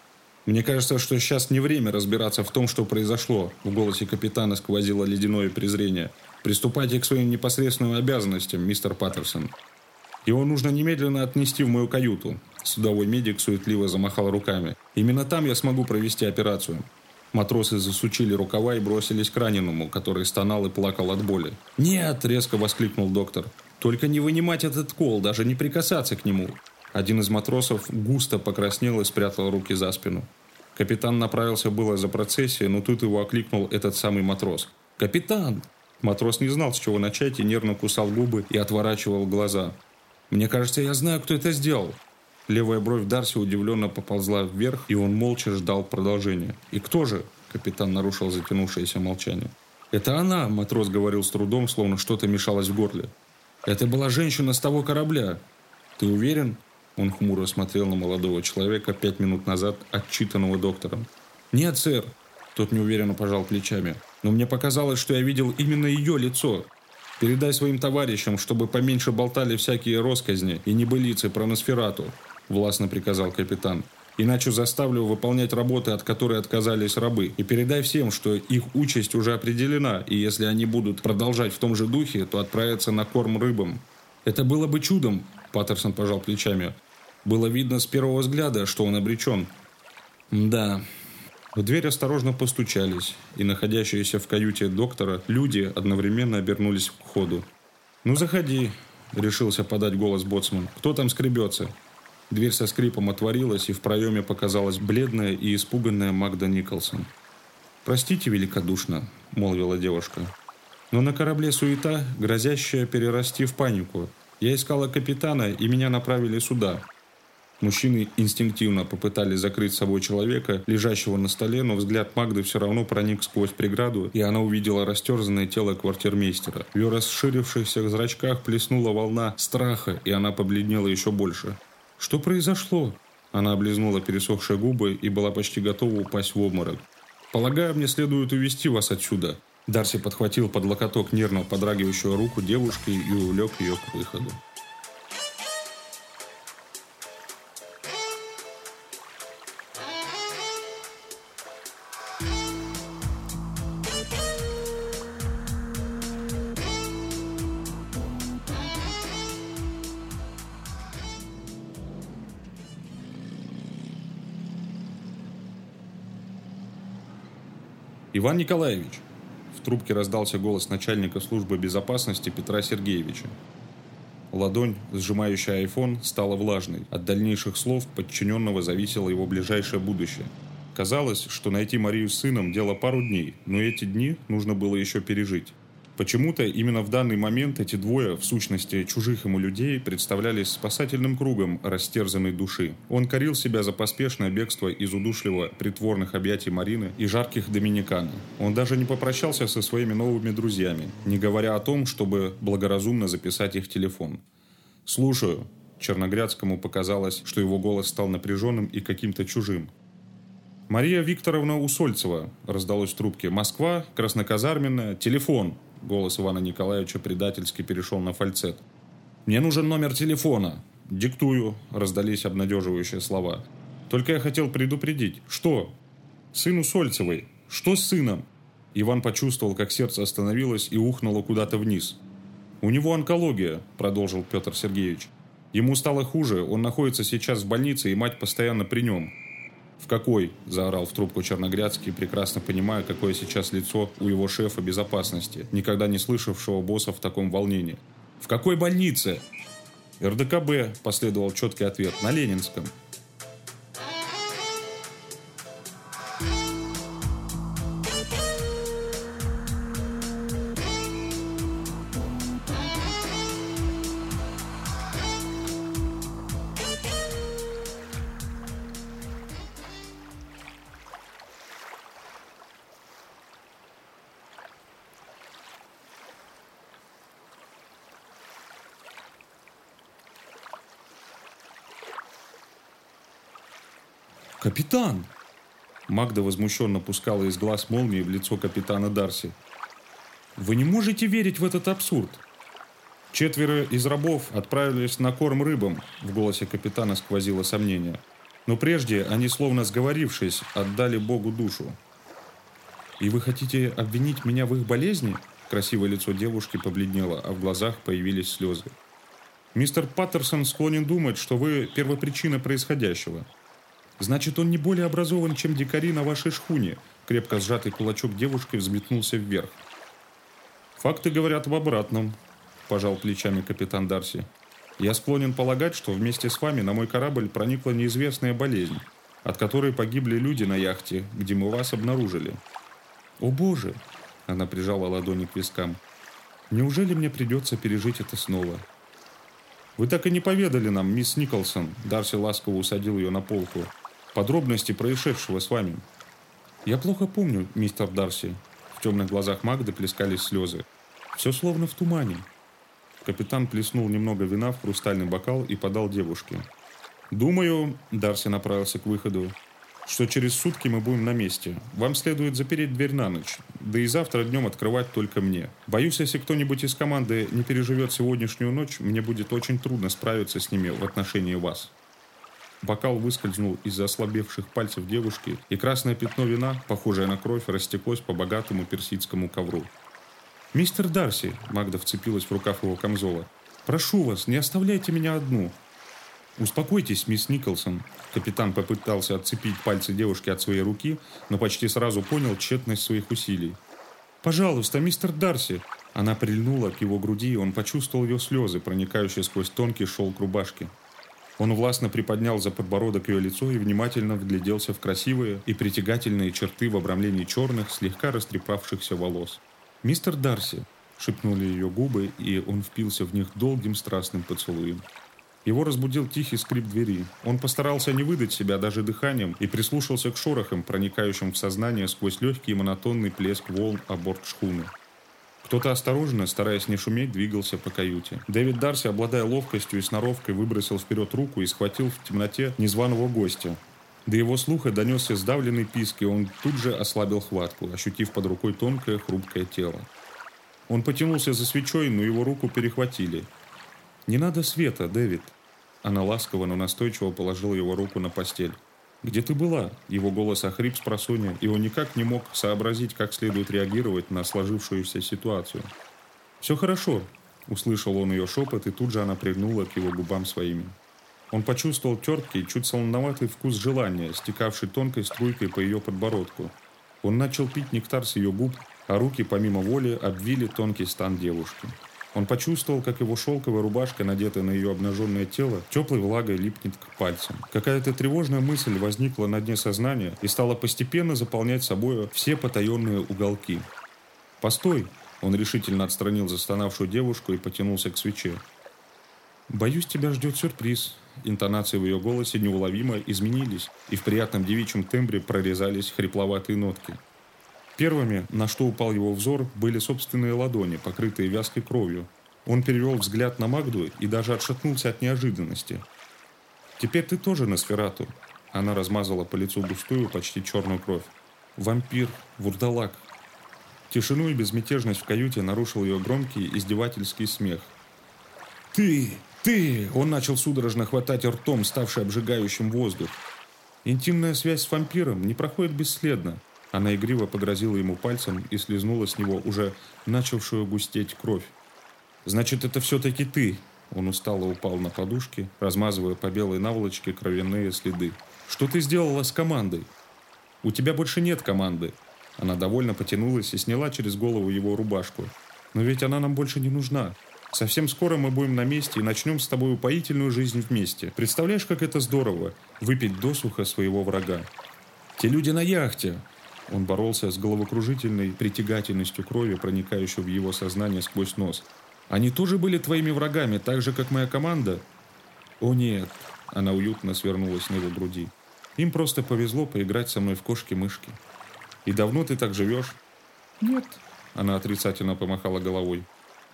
Speaker 2: Мне кажется, что сейчас не время разбираться в том, что произошло. В голосе капитана сквозило ледяное презрение. Приступайте к своим непосредственным обязанностям, мистер Паттерсон. Его нужно немедленно отнести в мою каюту. Судовой медик суетливо замахал руками. Именно там я смогу провести операцию. Матросы засучили рукава и бросились к раненому, который стонал и плакал от боли. «Нет!» – резко воскликнул доктор. Только не вынимать этот кол, даже не прикасаться к нему. Один из матросов густо покраснел и спрятал руки за спину. Капитан направился было за процессией, но тут его окликнул этот самый матрос. «Капитан!» Матрос не знал, с чего начать, и нервно кусал губы и отворачивал глаза. «Мне кажется, я знаю, кто это сделал». Левая бровь Дарси удивленно поползла вверх, и он молча ждал продолжения. «И кто же?» – капитан нарушил затянувшееся молчание. «Это она», – матрос говорил с трудом, словно что-то мешалось в горле. «Это была женщина с того корабля. Ты уверен?» Он хмуро смотрел на молодого человека пять минут назад, отчитанного доктором. «Нет, сэр!» Тот неуверенно пожал плечами. «Но мне показалось, что я видел именно ее лицо. Передай своим товарищам, чтобы поменьше болтали всякие росказни и небылицы про Носферату», властно приказал капитан. «Иначе заставлю выполнять работы, от которой отказались рабы. И передай всем, что их участь уже определена, и если они будут продолжать в том же духе, то отправятся на корм рыбам». «Это было бы чудом», Паттерсон пожал плечами. Было видно с первого взгляда, что он обречен. Да. В дверь осторожно постучались, и находящиеся в каюте доктора люди одновременно обернулись к входу. «Ну, заходи», — решился подать голос боцман. «Кто там скребется?» Дверь со скрипом отворилась, и в проеме показалась бледная и испуганная Магда Николсон. «Простите великодушно», — молвила девушка. «Но на корабле суета, грозящая перерасти в панику. Я искала капитана, и меня направили сюда. Мужчины инстинктивно попытались закрыть собой человека, лежащего на столе, но взгляд Магды все равно проник сквозь преграду, и она увидела растерзанное тело квартирмейстера. В ее расширившихся зрачках плеснула волна страха, и она побледнела еще больше. «Что произошло?» Она облизнула пересохшие губы и была почти готова упасть в обморок. «Полагаю, мне следует увести вас отсюда», Дарси подхватил под локоток нервно подрагивающую руку девушки и улег ее к выходу.
Speaker 1: Иван Николаевич, в трубке раздался голос начальника службы безопасности Петра Сергеевича. Ладонь, сжимающая айфон, стала влажной. От дальнейших слов подчиненного зависело его ближайшее будущее. Казалось, что найти Марию с сыном – дело пару дней, но эти дни нужно было еще пережить. Почему-то именно в данный момент эти двое, в сущности чужих ему людей, представлялись спасательным кругом растерзанной души. Он корил себя за поспешное бегство из удушливо притворных объятий Марины и жарких доминикан. Он даже не попрощался со своими новыми друзьями, не говоря о том, чтобы благоразумно записать их телефон. «Слушаю». Черногрядскому показалось, что его голос стал напряженным и каким-то чужим. «Мария Викторовна Усольцева», – раздалось в трубке. «Москва, Красноказарменная, телефон». Голос Ивана Николаевича предательски перешел на фальцет. «Мне нужен номер телефона». «Диктую», – раздались обнадеживающие слова. «Только я хотел предупредить. Что?» «Сыну Сольцевой. Что с сыном?» Иван почувствовал, как сердце остановилось и ухнуло куда-то вниз. «У него онкология», – продолжил Петр Сергеевич. «Ему стало хуже, он находится сейчас в больнице, и мать постоянно при нем. «В какой?» – заорал в трубку Черногрядский, прекрасно понимая, какое сейчас лицо у его шефа безопасности, никогда не слышавшего босса в таком волнении. «В какой больнице?» «РДКБ», – последовал четкий ответ, – «на Ленинском».
Speaker 2: «Капитан!» Магда возмущенно пускала из глаз молнии в лицо капитана Дарси. «Вы не можете верить в этот абсурд!»
Speaker 1: Четверо из рабов отправились на корм рыбам, в голосе капитана сквозило сомнение. Но прежде они, словно сговорившись, отдали Богу душу.
Speaker 2: «И вы хотите обвинить меня в их болезни?» Красивое лицо девушки побледнело, а в глазах появились слезы.
Speaker 1: «Мистер Паттерсон склонен думать, что вы первопричина происходящего»,
Speaker 2: Значит, он не более образован, чем дикари на вашей шхуне. Крепко сжатый кулачок девушки взметнулся вверх.
Speaker 1: Факты говорят об обратном, пожал плечами капитан Дарси. Я склонен полагать, что вместе с вами на мой корабль проникла неизвестная болезнь, от которой погибли люди на яхте, где мы вас обнаружили.
Speaker 2: О боже! Она прижала ладони к вискам. Неужели мне придется пережить это снова?
Speaker 1: Вы так и не поведали нам, мисс Николсон. Дарси ласково усадил ее на полку подробности происшедшего с вами.
Speaker 2: Я плохо помню, мистер Дарси. В темных глазах Магды плескались слезы. Все словно в тумане. Капитан плеснул немного вина в хрустальный бокал и подал девушке. «Думаю», — Дарси направился к выходу, что через сутки мы будем на месте. Вам следует запереть дверь на ночь. Да и завтра днем открывать только мне. Боюсь, если кто-нибудь из команды не переживет сегодняшнюю ночь, мне будет очень трудно справиться с ними в отношении вас». Бокал выскользнул из ослабевших пальцев девушки, и красное пятно вина, похожее на кровь, растеклось по богатому персидскому ковру. «Мистер Дарси», — Магда вцепилась в рукав его камзола, — «прошу вас, не оставляйте меня одну». «Успокойтесь, мисс Николсон». Капитан попытался отцепить пальцы девушки от своей руки, но почти сразу понял тщетность своих усилий. «Пожалуйста, мистер Дарси!» Она прильнула к его груди, и он почувствовал ее слезы, проникающие сквозь тонкий шелк рубашки. Он властно приподнял за подбородок ее лицо и внимательно вгляделся в красивые и притягательные черты в обрамлении черных, слегка растрепавшихся волос. «Мистер Дарси!» – шепнули ее губы, и он впился в них долгим страстным поцелуем. Его разбудил тихий скрип двери. Он постарался не выдать себя даже дыханием и прислушался к шорохам, проникающим в сознание сквозь легкий монотонный плеск волн о борт шхуны. Кто-то осторожно, стараясь не шуметь, двигался по каюте. Дэвид Дарси, обладая ловкостью и сноровкой, выбросил вперед руку и схватил в темноте незваного гостя. До его слуха донесся сдавленный писк, и он тут же ослабил хватку, ощутив под рукой тонкое, хрупкое тело. Он потянулся за свечой, но его руку перехватили. «Не надо света, Дэвид!» Она ласково, но настойчиво положила его руку на постель. «Где ты была?» Его голос охрип с просонья, и он никак не мог сообразить, как следует реагировать на сложившуюся ситуацию. «Все хорошо», — услышал он ее шепот, и тут же она пригнула к его губам своими. Он почувствовал терпкий, чуть солоноватый вкус желания, стекавший тонкой струйкой по ее подбородку. Он начал пить нектар с ее губ, а руки, помимо воли, обвили тонкий стан девушки. Он почувствовал, как его шелковая рубашка, надетая на ее обнаженное тело, теплой влагой липнет к пальцам. Какая-то тревожная мысль возникла на дне сознания и стала постепенно заполнять собой все потаенные уголки. «Постой!» Он решительно отстранил застонавшую девушку и потянулся к свече. «Боюсь, тебя ждет сюрприз». Интонации в ее голосе неуловимо изменились, и в приятном девичьем тембре прорезались хрипловатые нотки – Первыми, на что упал его взор, были собственные ладони, покрытые вязкой кровью. Он перевел взгляд на Магду и даже отшатнулся от неожиданности. «Теперь ты тоже на сферату». Она размазала по лицу густую, почти черную кровь. «Вампир, вурдалак». Тишину и безмятежность в каюте нарушил ее громкий, издевательский смех. «Ты! Ты!» Он начал судорожно хватать ртом, ставший обжигающим воздух. Интимная связь с вампиром не проходит бесследно. Она игриво погрозила ему пальцем и слезнула с него уже начавшую густеть кровь. «Значит, это все-таки ты!» Он устало упал на подушки, размазывая по белой наволочке кровяные следы. «Что ты сделала с командой?» «У тебя больше нет команды!» Она довольно потянулась и сняла через голову его рубашку. «Но ведь она нам больше не нужна. Совсем скоро мы будем на месте и начнем с тобой упоительную жизнь вместе. Представляешь, как это здорово – выпить досуха своего врага?» «Те люди на яхте!» Он боролся с головокружительной притягательностью крови, проникающей в его сознание сквозь нос. «Они тоже были твоими врагами, так же, как моя команда?» «О нет!» Она уютно свернулась на его груди. «Им просто повезло поиграть со мной в кошки-мышки». «И давно ты так живешь?» «Нет», — она отрицательно помахала головой.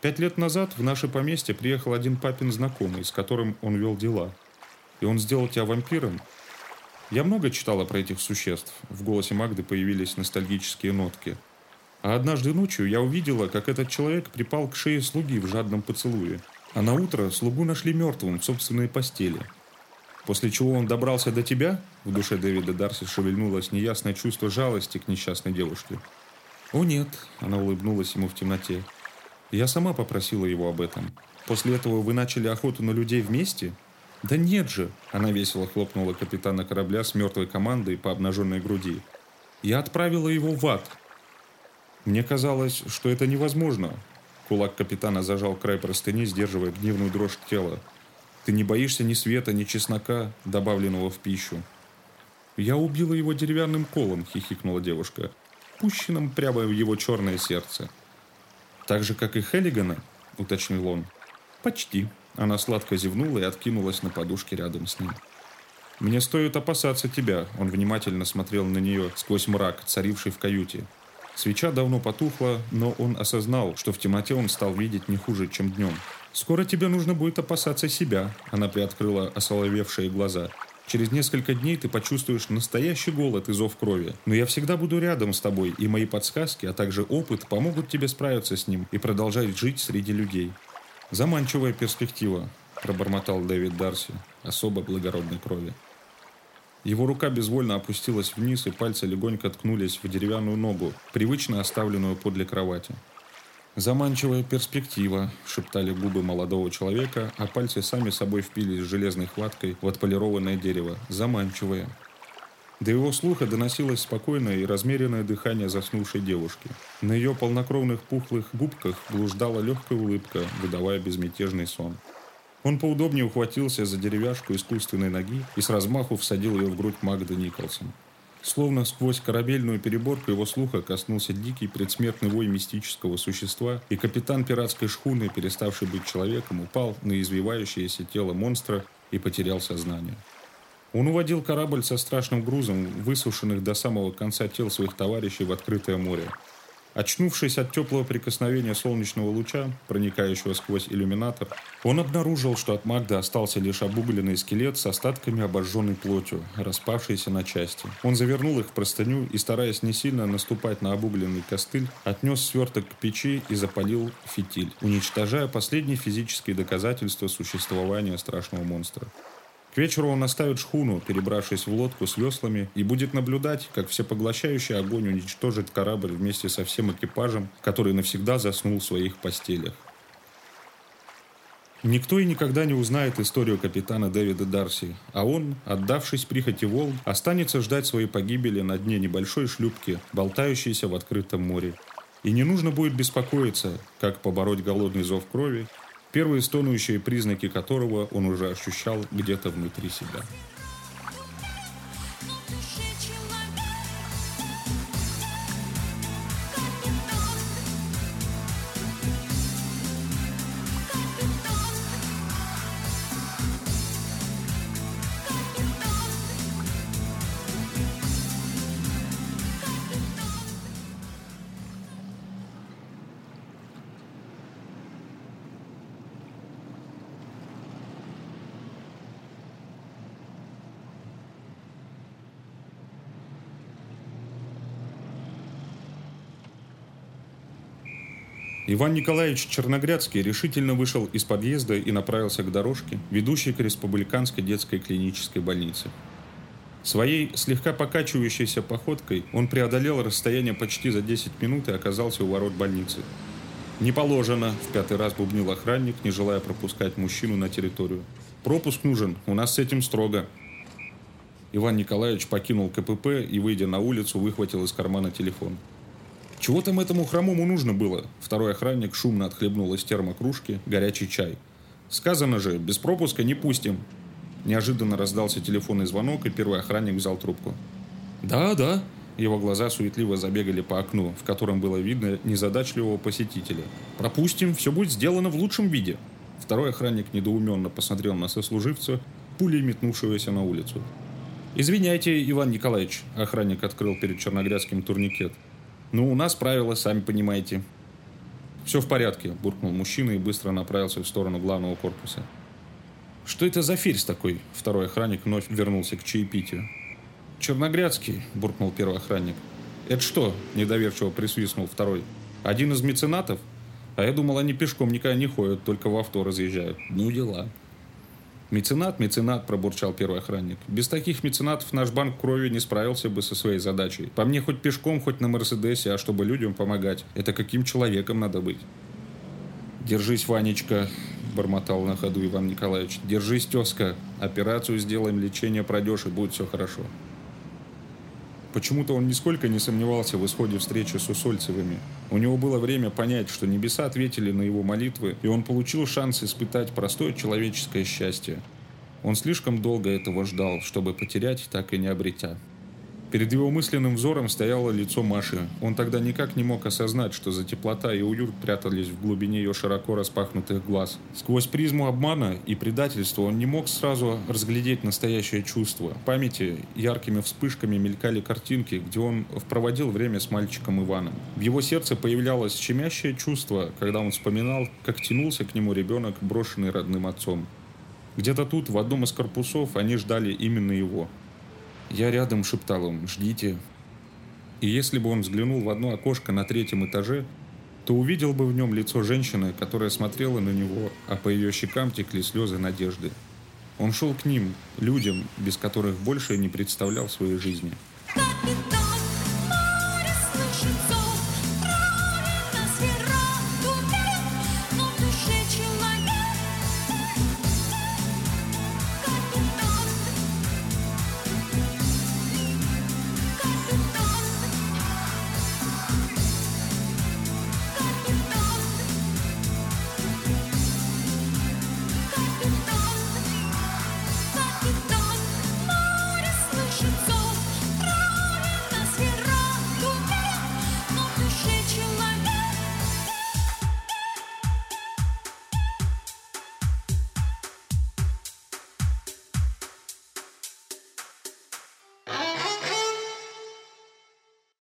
Speaker 2: «Пять лет назад в наше поместье приехал один папин знакомый, с которым он вел дела. И он сделал тебя вампиром, я много читала про этих существ. В голосе Магды появились ностальгические нотки. А однажды ночью я увидела, как этот человек припал к шее слуги в жадном поцелуе. А на утро слугу нашли мертвым в собственной постели. После чего он добрался до тебя, в душе Дэвида Дарси шевельнулось неясное чувство жалости к несчастной девушке. «О нет», — она улыбнулась ему в темноте. «Я сама попросила его об этом. После этого вы начали охоту на людей вместе?» «Да нет же!» – она весело хлопнула капитана корабля с мертвой командой по обнаженной груди. «Я отправила его в ад!» Мне казалось, что это невозможно. Кулак капитана зажал край простыни, сдерживая гневную дрожь тела. «Ты не боишься ни света, ни чеснока, добавленного в пищу?» «Я убила его деревянным колом», – хихикнула девушка, пущенным прямо в его черное сердце. «Так же, как и Хеллигана?» – уточнил он. «Почти», она сладко зевнула и откинулась на подушке рядом с ним. «Мне стоит опасаться тебя», – он внимательно смотрел на нее сквозь мрак, царивший в каюте. Свеча давно потухла, но он осознал, что в темноте он стал видеть не хуже, чем днем. «Скоро тебе нужно будет опасаться себя», — она приоткрыла осоловевшие глаза. Через несколько дней ты почувствуешь настоящий голод и зов крови. Но я всегда буду рядом с тобой, и мои подсказки, а также опыт помогут тебе справиться с ним и продолжать жить среди людей. Заманчивая перспектива, пробормотал Дэвид Дарси, особо благородной крови. Его рука безвольно опустилась вниз, и пальцы легонько ткнулись в деревянную ногу, привычно оставленную подле кровати. «Заманчивая перспектива», — шептали губы молодого человека, а пальцы сами собой впились железной хваткой в отполированное дерево. «Заманчивая». До его слуха доносилось спокойное и размеренное дыхание заснувшей девушки. На ее полнокровных пухлых губках блуждала легкая улыбка, выдавая безмятежный сон. Он поудобнее ухватился за деревяшку искусственной ноги и с размаху всадил ее в грудь Магды Николсон. Словно сквозь корабельную переборку его слуха коснулся дикий предсмертный вой мистического существа, и капитан пиратской шхуны, переставший быть человеком, упал на извивающееся тело монстра и потерял сознание. Он уводил корабль со страшным грузом, высушенных до самого конца тел своих товарищей в открытое море. Очнувшись от теплого прикосновения солнечного луча, проникающего сквозь иллюминатор, он обнаружил, что от Магды остался лишь обугленный скелет с остатками обожженной плотью, распавшейся на части. Он завернул их в простыню и, стараясь не сильно наступать на обугленный костыль, отнес сверток к печи и запалил фитиль, уничтожая последние физические доказательства существования страшного монстра. К вечеру он оставит шхуну, перебравшись в лодку с веслами, и будет наблюдать, как всепоглощающий огонь уничтожит корабль вместе со всем экипажем, который навсегда заснул в своих постелях. Никто и никогда не узнает историю капитана Дэвида Дарси, а он, отдавшись прихоти волн, останется ждать своей погибели на дне небольшой шлюпки, болтающейся в открытом море. И не нужно будет беспокоиться, как побороть голодный зов крови первые стонущие признаки которого он уже ощущал где-то внутри себя. Иван Николаевич Черногрядский решительно вышел из подъезда и направился к дорожке, ведущей к Республиканской детской клинической больнице. Своей слегка покачивающейся походкой он преодолел расстояние почти за 10 минут и оказался у ворот больницы. «Не положено», – в пятый раз бубнил охранник, не желая пропускать мужчину на территорию. «Пропуск нужен, у нас с этим строго». Иван Николаевич покинул КПП и, выйдя на улицу, выхватил из кармана телефон. Чего там этому хромому нужно было? Второй охранник шумно отхлебнул из термокружки горячий чай. Сказано же, без пропуска не пустим. Неожиданно раздался телефонный звонок, и первый охранник взял трубку. «Да, да». Его глаза суетливо забегали по окну, в котором было видно незадачливого посетителя. «Пропустим, все будет сделано в лучшем виде». Второй охранник недоуменно посмотрел на сослуживца, пулей метнувшегося на улицу. «Извиняйте, Иван Николаевич», – охранник открыл перед Черногрядским турникет – ну, у нас правила, сами понимаете. Все в порядке, буркнул мужчина и быстро направился в сторону главного корпуса. Что это за ферзь такой? Второй охранник вновь вернулся к чаепитию. Черногрядский, буркнул первый охранник. Это что? Недоверчиво присвистнул второй. Один из меценатов? А я думал, они пешком никогда не ходят, только в авто разъезжают. Ну, дела. «Меценат, меценат», – пробурчал первый охранник. «Без таких меценатов наш банк крови не справился бы со своей задачей. По мне хоть пешком, хоть на Мерседесе, а чтобы людям помогать. Это каким человеком надо быть?» «Держись, Ванечка», – бормотал на ходу Иван Николаевич. «Держись, тезка. Операцию сделаем, лечение пройдешь, и будет все хорошо». Почему-то он нисколько не сомневался в исходе встречи с Усольцевыми. У него было время понять, что небеса ответили на его молитвы, и он получил шанс испытать простое человеческое счастье. Он слишком долго этого ждал, чтобы потерять, так и не обретя. Перед его мысленным взором стояло лицо Маши. Он тогда никак не мог осознать, что за теплота и уют прятались в глубине ее широко распахнутых глаз. Сквозь призму обмана и предательства он не мог сразу разглядеть настоящее чувство. В памяти яркими вспышками мелькали картинки, где он проводил время с мальчиком Иваном. В его сердце появлялось щемящее чувство, когда он вспоминал, как тянулся к нему ребенок, брошенный родным отцом. Где-то тут, в одном из корпусов, они ждали именно его. Я рядом шептал им «Ждите». И если бы он взглянул в одно окошко на третьем этаже, то увидел бы в нем лицо женщины, которая смотрела на него, а по ее щекам текли слезы надежды. Он шел к ним, людям, без которых больше не представлял своей жизни. Got